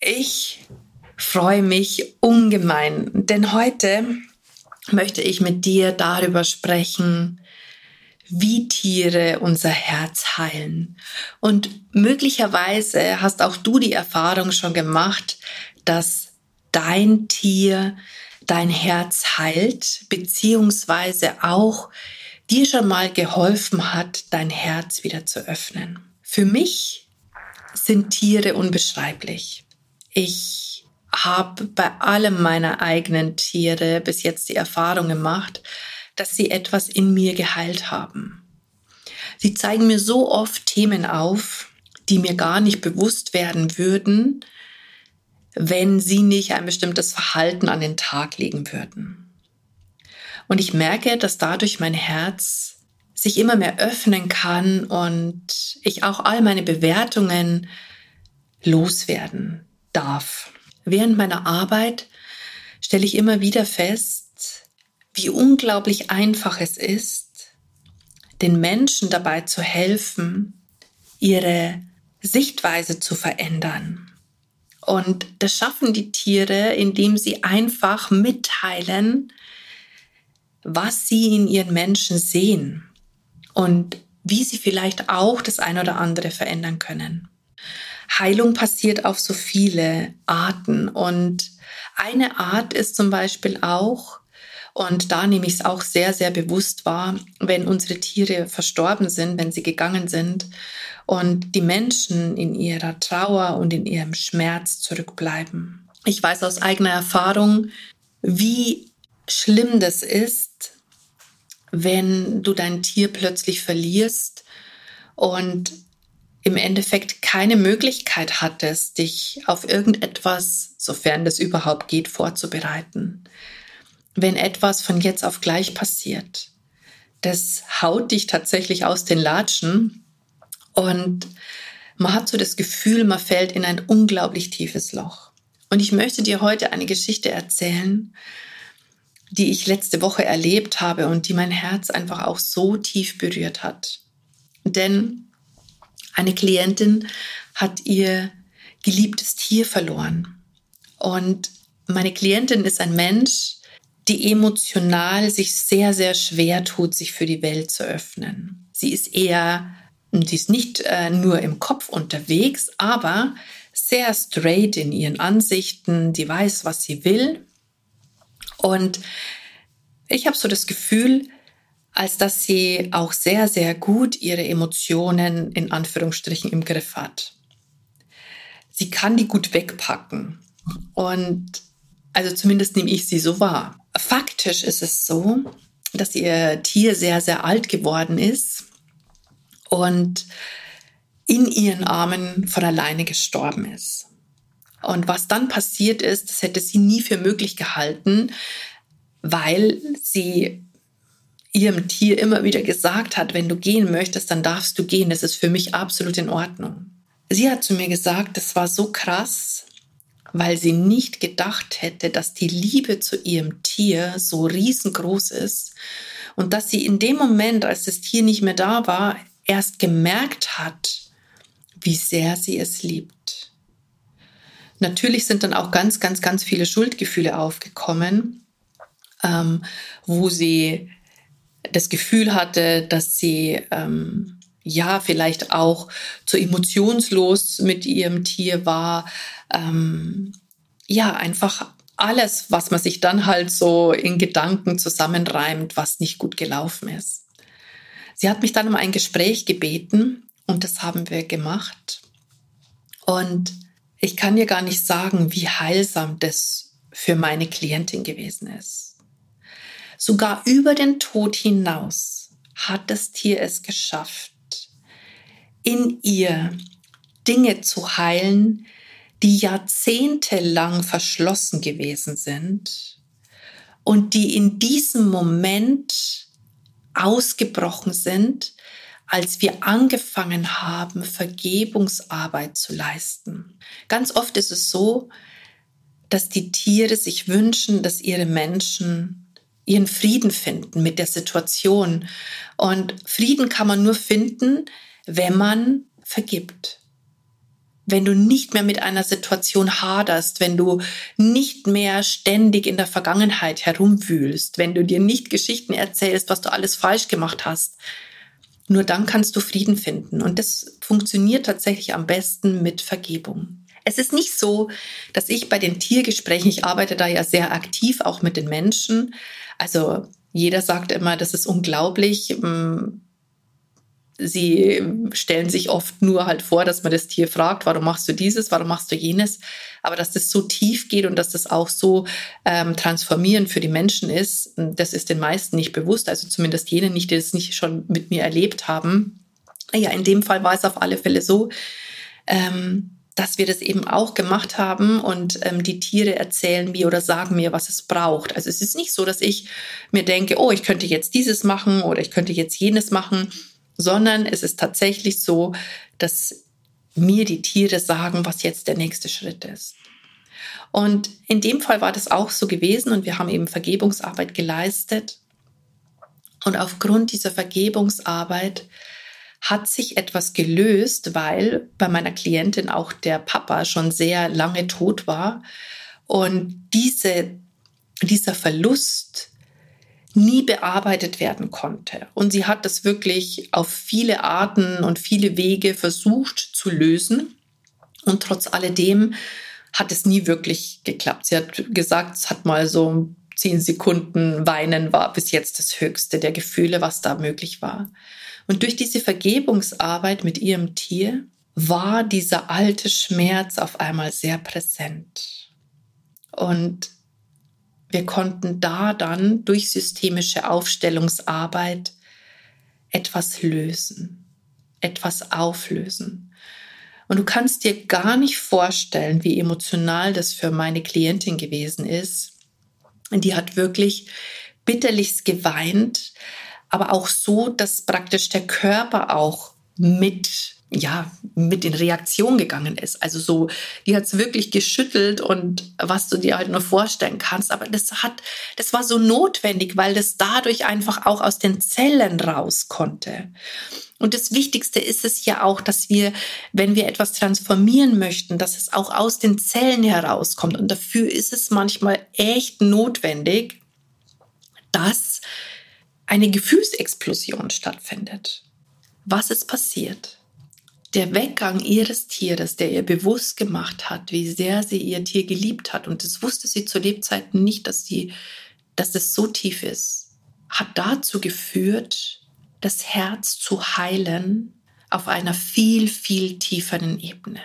Ich freue mich ungemein, denn heute möchte ich mit dir darüber sprechen, wie Tiere unser Herz heilen. Und möglicherweise hast auch du die Erfahrung schon gemacht, dass dein Tier dein Herz heilt, beziehungsweise auch dir schon mal geholfen hat, dein Herz wieder zu öffnen. Für mich sind Tiere unbeschreiblich. Ich habe bei allem meiner eigenen Tiere bis jetzt die Erfahrung gemacht, dass sie etwas in mir geheilt haben. Sie zeigen mir so oft Themen auf, die mir gar nicht bewusst werden würden, wenn sie nicht ein bestimmtes Verhalten an den Tag legen würden. Und ich merke, dass dadurch mein Herz sich immer mehr öffnen kann und ich auch all meine Bewertungen loswerden darf. Während meiner Arbeit stelle ich immer wieder fest, wie unglaublich einfach es ist, den Menschen dabei zu helfen, ihre Sichtweise zu verändern. Und das schaffen die Tiere, indem sie einfach mitteilen, was sie in ihren Menschen sehen und wie sie vielleicht auch das eine oder andere verändern können. Heilung passiert auf so viele Arten und eine Art ist zum Beispiel auch, und da nehme ich es auch sehr, sehr bewusst wahr, wenn unsere Tiere verstorben sind, wenn sie gegangen sind und die Menschen in ihrer Trauer und in ihrem Schmerz zurückbleiben. Ich weiß aus eigener Erfahrung, wie schlimm das ist, wenn du dein Tier plötzlich verlierst und im Endeffekt keine Möglichkeit hattest, dich auf irgendetwas, sofern das überhaupt geht, vorzubereiten. Wenn etwas von jetzt auf gleich passiert, das haut dich tatsächlich aus den Latschen und man hat so das Gefühl, man fällt in ein unglaublich tiefes Loch. Und ich möchte dir heute eine Geschichte erzählen, die ich letzte Woche erlebt habe und die mein Herz einfach auch so tief berührt hat. Denn eine Klientin hat ihr geliebtes Tier verloren. Und meine Klientin ist ein Mensch, die emotional sich sehr, sehr schwer tut, sich für die Welt zu öffnen. Sie ist eher, sie ist nicht äh, nur im Kopf unterwegs, aber sehr straight in ihren Ansichten. Die weiß, was sie will und ich habe so das Gefühl, als dass sie auch sehr, sehr gut ihre Emotionen in Anführungsstrichen im Griff hat. Sie kann die gut wegpacken. Und also zumindest nehme ich sie so wahr. Faktisch ist es so, dass ihr Tier sehr, sehr alt geworden ist und in ihren Armen von alleine gestorben ist. Und was dann passiert ist, das hätte sie nie für möglich gehalten, weil sie ihrem Tier immer wieder gesagt hat, wenn du gehen möchtest, dann darfst du gehen. Das ist für mich absolut in Ordnung. Sie hat zu mir gesagt, das war so krass, weil sie nicht gedacht hätte, dass die Liebe zu ihrem Tier so riesengroß ist und dass sie in dem Moment, als das Tier nicht mehr da war, erst gemerkt hat, wie sehr sie es liebt. Natürlich sind dann auch ganz, ganz, ganz viele Schuldgefühle aufgekommen, ähm, wo sie das Gefühl hatte, dass sie ähm, ja vielleicht auch zu emotionslos mit ihrem Tier war. Ähm, ja, einfach alles, was man sich dann halt so in Gedanken zusammenreimt, was nicht gut gelaufen ist. Sie hat mich dann um ein Gespräch gebeten und das haben wir gemacht. Und ich kann dir gar nicht sagen, wie heilsam das für meine Klientin gewesen ist. Sogar über den Tod hinaus hat das Tier es geschafft, in ihr Dinge zu heilen, die jahrzehntelang verschlossen gewesen sind und die in diesem Moment ausgebrochen sind, als wir angefangen haben, Vergebungsarbeit zu leisten. Ganz oft ist es so, dass die Tiere sich wünschen, dass ihre Menschen ihren Frieden finden mit der Situation. Und Frieden kann man nur finden, wenn man vergibt. Wenn du nicht mehr mit einer Situation haderst, wenn du nicht mehr ständig in der Vergangenheit herumwühlst, wenn du dir nicht Geschichten erzählst, was du alles falsch gemacht hast, nur dann kannst du Frieden finden. Und das funktioniert tatsächlich am besten mit Vergebung. Es ist nicht so, dass ich bei den Tiergesprächen, ich arbeite da ja sehr aktiv auch mit den Menschen. Also jeder sagt immer, das ist unglaublich. Ähm, sie stellen sich oft nur halt vor, dass man das Tier fragt, warum machst du dieses, warum machst du jenes. Aber dass das so tief geht und dass das auch so ähm, transformierend für die Menschen ist, das ist den meisten nicht bewusst. Also zumindest jenen nicht, die das nicht schon mit mir erlebt haben. Ja, in dem Fall war es auf alle Fälle so. Ähm, dass wir das eben auch gemacht haben und ähm, die Tiere erzählen mir oder sagen mir, was es braucht. Also es ist nicht so, dass ich mir denke, oh, ich könnte jetzt dieses machen oder ich könnte jetzt jenes machen, sondern es ist tatsächlich so, dass mir die Tiere sagen, was jetzt der nächste Schritt ist. Und in dem Fall war das auch so gewesen und wir haben eben Vergebungsarbeit geleistet. Und aufgrund dieser Vergebungsarbeit hat sich etwas gelöst, weil bei meiner Klientin auch der Papa schon sehr lange tot war und diese, dieser Verlust nie bearbeitet werden konnte. Und sie hat das wirklich auf viele Arten und viele Wege versucht zu lösen. Und trotz alledem hat es nie wirklich geklappt. Sie hat gesagt, es hat mal so zehn Sekunden weinen war bis jetzt das höchste der Gefühle, was da möglich war. Und durch diese Vergebungsarbeit mit ihrem Tier war dieser alte Schmerz auf einmal sehr präsent. Und wir konnten da dann durch systemische Aufstellungsarbeit etwas lösen, etwas auflösen. Und du kannst dir gar nicht vorstellen, wie emotional das für meine Klientin gewesen ist. Die hat wirklich bitterlichst geweint, aber auch so, dass praktisch der Körper auch mit ja, mit in Reaktion gegangen ist. Also so, die hat es wirklich geschüttelt und was du dir halt nur vorstellen kannst. Aber das hat, das war so notwendig, weil das dadurch einfach auch aus den Zellen raus konnte. Und das Wichtigste ist es ja auch, dass wir, wenn wir etwas transformieren möchten, dass es auch aus den Zellen herauskommt. Und dafür ist es manchmal echt notwendig, dass eine Gefühlsexplosion stattfindet. Was ist passiert? Der Weggang ihres Tieres, der ihr bewusst gemacht hat, wie sehr sie ihr Tier geliebt hat, und das wusste sie zu Lebzeiten nicht, dass, die, dass es so tief ist, hat dazu geführt, das Herz zu heilen auf einer viel, viel tieferen Ebene.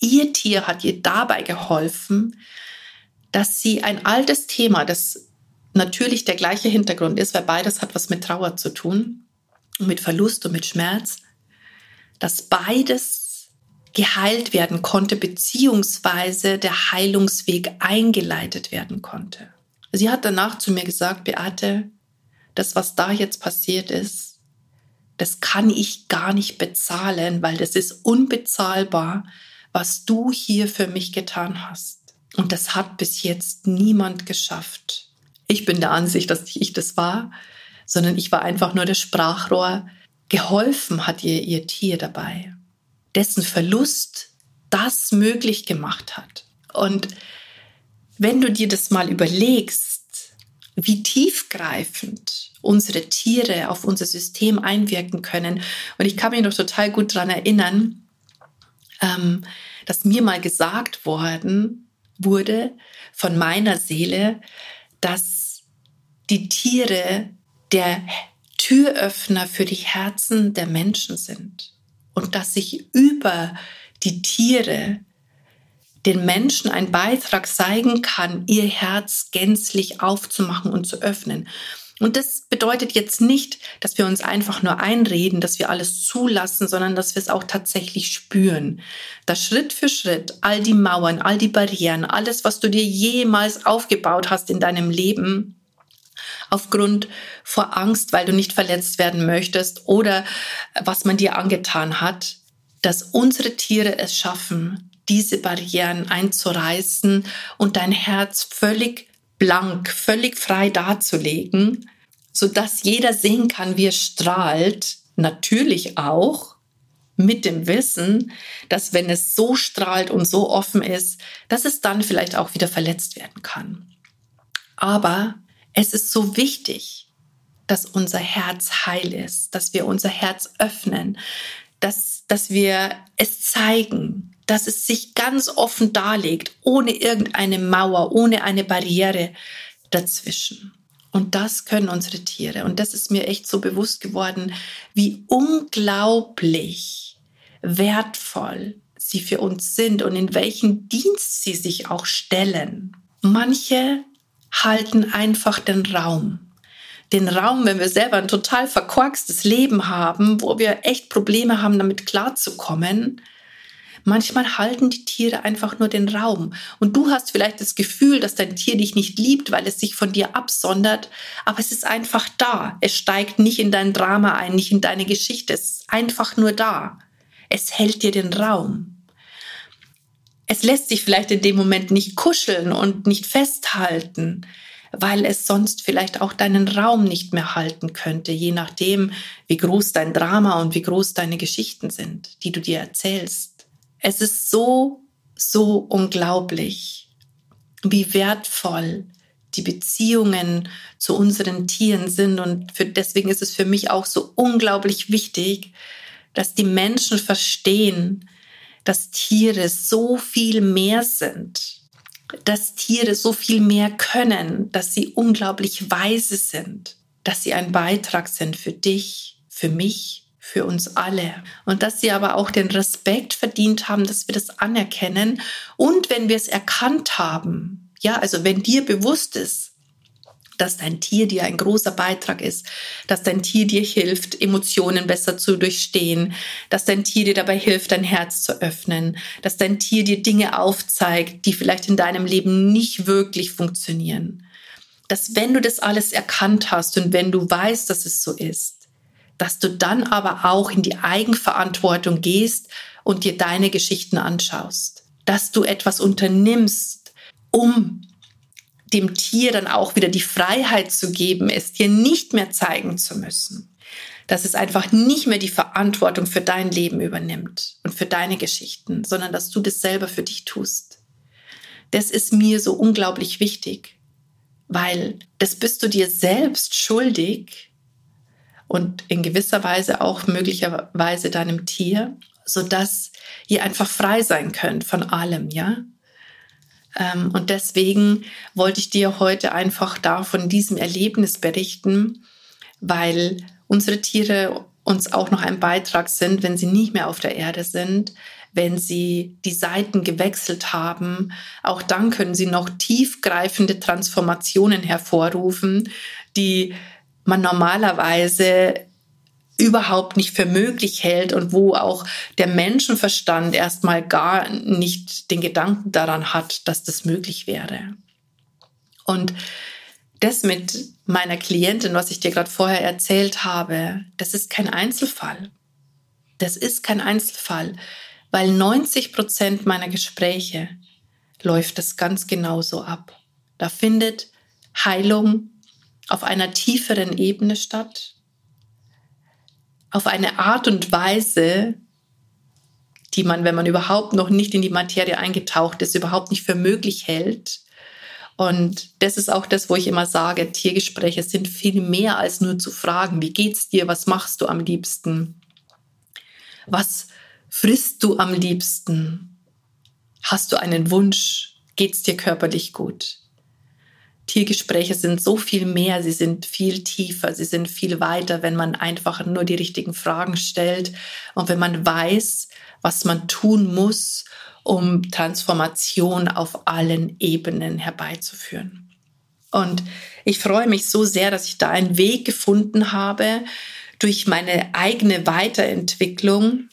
Ihr Tier hat ihr dabei geholfen, dass sie ein altes Thema, das natürlich der gleiche Hintergrund ist, weil beides hat was mit Trauer zu tun und mit Verlust und mit Schmerz, dass beides geheilt werden konnte, beziehungsweise der Heilungsweg eingeleitet werden konnte. Sie hat danach zu mir gesagt, Beate, das, was da jetzt passiert ist, das kann ich gar nicht bezahlen, weil das ist unbezahlbar, was du hier für mich getan hast. Und das hat bis jetzt niemand geschafft ich bin der Ansicht, dass nicht ich das war, sondern ich war einfach nur das Sprachrohr. Geholfen hat ihr ihr Tier dabei, dessen Verlust das möglich gemacht hat. Und wenn du dir das mal überlegst, wie tiefgreifend unsere Tiere auf unser System einwirken können. Und ich kann mich noch total gut daran erinnern, ähm, dass mir mal gesagt worden wurde von meiner Seele, dass die Tiere der Türöffner für die Herzen der Menschen sind und dass sich über die Tiere den Menschen ein Beitrag zeigen kann, ihr Herz gänzlich aufzumachen und zu öffnen. Und das bedeutet jetzt nicht, dass wir uns einfach nur einreden, dass wir alles zulassen, sondern dass wir es auch tatsächlich spüren. Dass Schritt für Schritt all die Mauern, all die Barrieren, alles, was du dir jemals aufgebaut hast in deinem Leben, aufgrund vor Angst, weil du nicht verletzt werden möchtest oder was man dir angetan hat, dass unsere Tiere es schaffen, diese Barrieren einzureißen und dein Herz völlig blank, völlig frei darzulegen, so dass jeder sehen kann, wie es strahlt, natürlich auch mit dem Wissen, dass wenn es so strahlt und so offen ist, dass es dann vielleicht auch wieder verletzt werden kann. Aber es ist so wichtig, dass unser Herz heil ist, dass wir unser Herz öffnen, dass, dass wir es zeigen, dass es sich ganz offen darlegt, ohne irgendeine Mauer, ohne eine Barriere dazwischen. Und das können unsere Tiere. Und das ist mir echt so bewusst geworden, wie unglaublich wertvoll sie für uns sind und in welchen Dienst sie sich auch stellen. Manche halten einfach den Raum. Den Raum, wenn wir selber ein total verkorkstes Leben haben, wo wir echt Probleme haben, damit klarzukommen, Manchmal halten die Tiere einfach nur den Raum. Und du hast vielleicht das Gefühl, dass dein Tier dich nicht liebt, weil es sich von dir absondert. Aber es ist einfach da. Es steigt nicht in dein Drama ein, nicht in deine Geschichte. Es ist einfach nur da. Es hält dir den Raum. Es lässt sich vielleicht in dem Moment nicht kuscheln und nicht festhalten, weil es sonst vielleicht auch deinen Raum nicht mehr halten könnte, je nachdem, wie groß dein Drama und wie groß deine Geschichten sind, die du dir erzählst. Es ist so, so unglaublich, wie wertvoll die Beziehungen zu unseren Tieren sind. Und für, deswegen ist es für mich auch so unglaublich wichtig, dass die Menschen verstehen, dass Tiere so viel mehr sind, dass Tiere so viel mehr können, dass sie unglaublich weise sind, dass sie ein Beitrag sind für dich, für mich für uns alle. Und dass sie aber auch den Respekt verdient haben, dass wir das anerkennen. Und wenn wir es erkannt haben, ja, also wenn dir bewusst ist, dass dein Tier dir ein großer Beitrag ist, dass dein Tier dir hilft, Emotionen besser zu durchstehen, dass dein Tier dir dabei hilft, dein Herz zu öffnen, dass dein Tier dir Dinge aufzeigt, die vielleicht in deinem Leben nicht wirklich funktionieren. Dass wenn du das alles erkannt hast und wenn du weißt, dass es so ist, dass du dann aber auch in die Eigenverantwortung gehst und dir deine Geschichten anschaust, dass du etwas unternimmst, um dem Tier dann auch wieder die Freiheit zu geben, es dir nicht mehr zeigen zu müssen, dass es einfach nicht mehr die Verantwortung für dein Leben übernimmt und für deine Geschichten, sondern dass du das selber für dich tust. Das ist mir so unglaublich wichtig, weil das bist du dir selbst schuldig, und in gewisser Weise auch möglicherweise deinem Tier, so dass ihr einfach frei sein könnt von allem, ja? Ähm, und deswegen wollte ich dir heute einfach da von diesem Erlebnis berichten, weil unsere Tiere uns auch noch ein Beitrag sind, wenn sie nicht mehr auf der Erde sind, wenn sie die Seiten gewechselt haben. Auch dann können sie noch tiefgreifende Transformationen hervorrufen, die man normalerweise überhaupt nicht für möglich hält und wo auch der Menschenverstand erstmal gar nicht den Gedanken daran hat, dass das möglich wäre. Und das mit meiner Klientin, was ich dir gerade vorher erzählt habe, das ist kein Einzelfall. Das ist kein Einzelfall, weil 90 Prozent meiner Gespräche läuft das ganz genauso ab. Da findet Heilung auf einer tieferen Ebene statt, auf eine Art und Weise, die man, wenn man überhaupt noch nicht in die Materie eingetaucht ist, überhaupt nicht für möglich hält. Und das ist auch das, wo ich immer sage, Tiergespräche sind viel mehr als nur zu fragen, wie geht's dir, was machst du am liebsten? Was frisst du am liebsten? Hast du einen Wunsch? Geht's dir körperlich gut? Tiergespräche sind so viel mehr, sie sind viel tiefer, sie sind viel weiter, wenn man einfach nur die richtigen Fragen stellt und wenn man weiß, was man tun muss, um Transformation auf allen Ebenen herbeizuführen. Und ich freue mich so sehr, dass ich da einen Weg gefunden habe durch meine eigene Weiterentwicklung,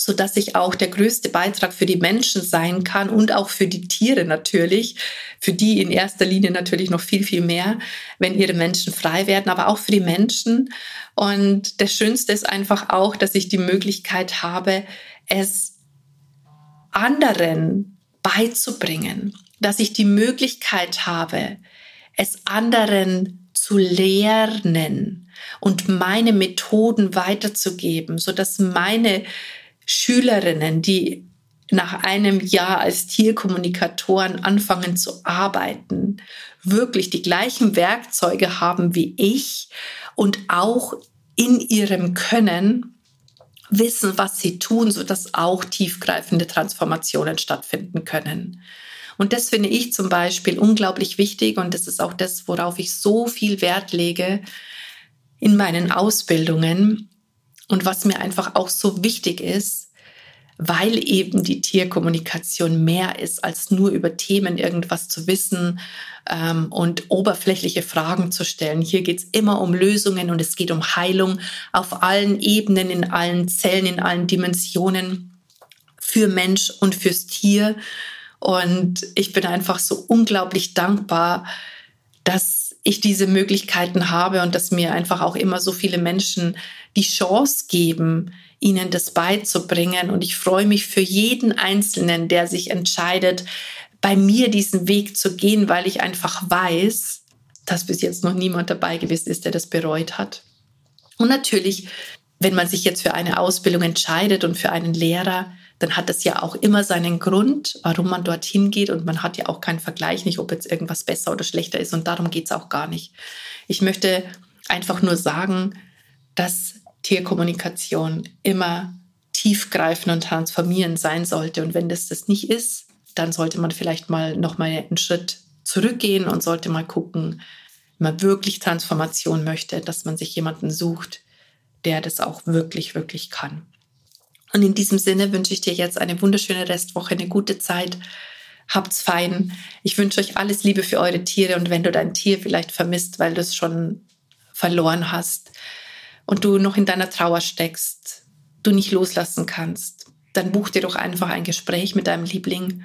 so dass ich auch der größte Beitrag für die Menschen sein kann und auch für die Tiere natürlich, für die in erster Linie natürlich noch viel, viel mehr, wenn ihre Menschen frei werden, aber auch für die Menschen. Und das Schönste ist einfach auch, dass ich die Möglichkeit habe, es anderen beizubringen, dass ich die Möglichkeit habe, es anderen zu lernen und meine Methoden weiterzugeben, so dass meine Schülerinnen, die nach einem Jahr als Tierkommunikatoren anfangen zu arbeiten, wirklich die gleichen Werkzeuge haben wie ich und auch in ihrem Können wissen, was sie tun, sodass auch tiefgreifende Transformationen stattfinden können. Und das finde ich zum Beispiel unglaublich wichtig und das ist auch das, worauf ich so viel Wert lege in meinen Ausbildungen und was mir einfach auch so wichtig ist, weil eben die Tierkommunikation mehr ist, als nur über Themen irgendwas zu wissen ähm, und oberflächliche Fragen zu stellen. Hier geht es immer um Lösungen und es geht um Heilung auf allen Ebenen, in allen Zellen, in allen Dimensionen für Mensch und fürs Tier. Und ich bin einfach so unglaublich dankbar, dass ich diese Möglichkeiten habe und dass mir einfach auch immer so viele Menschen die Chance geben, ihnen das beizubringen. Und ich freue mich für jeden Einzelnen, der sich entscheidet, bei mir diesen Weg zu gehen, weil ich einfach weiß, dass bis jetzt noch niemand dabei gewesen ist, der das bereut hat. Und natürlich, wenn man sich jetzt für eine Ausbildung entscheidet und für einen Lehrer, dann hat das ja auch immer seinen Grund, warum man dorthin geht. Und man hat ja auch keinen Vergleich, nicht ob jetzt irgendwas besser oder schlechter ist. Und darum geht es auch gar nicht. Ich möchte einfach nur sagen, dass Tierkommunikation immer tiefgreifend und transformierend sein sollte. Und wenn das das nicht ist, dann sollte man vielleicht mal noch mal einen Schritt zurückgehen und sollte mal gucken, wenn man wirklich Transformation möchte, dass man sich jemanden sucht, der das auch wirklich, wirklich kann. Und in diesem Sinne wünsche ich dir jetzt eine wunderschöne Restwoche, eine gute Zeit. Habt's fein. Ich wünsche euch alles Liebe für eure Tiere. Und wenn du dein Tier vielleicht vermisst, weil du es schon verloren hast und du noch in deiner Trauer steckst, du nicht loslassen kannst, dann buch dir doch einfach ein Gespräch mit deinem Liebling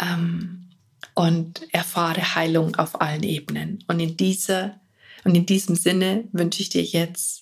ähm, und erfahre Heilung auf allen Ebenen. Und in dieser und in diesem Sinne wünsche ich dir jetzt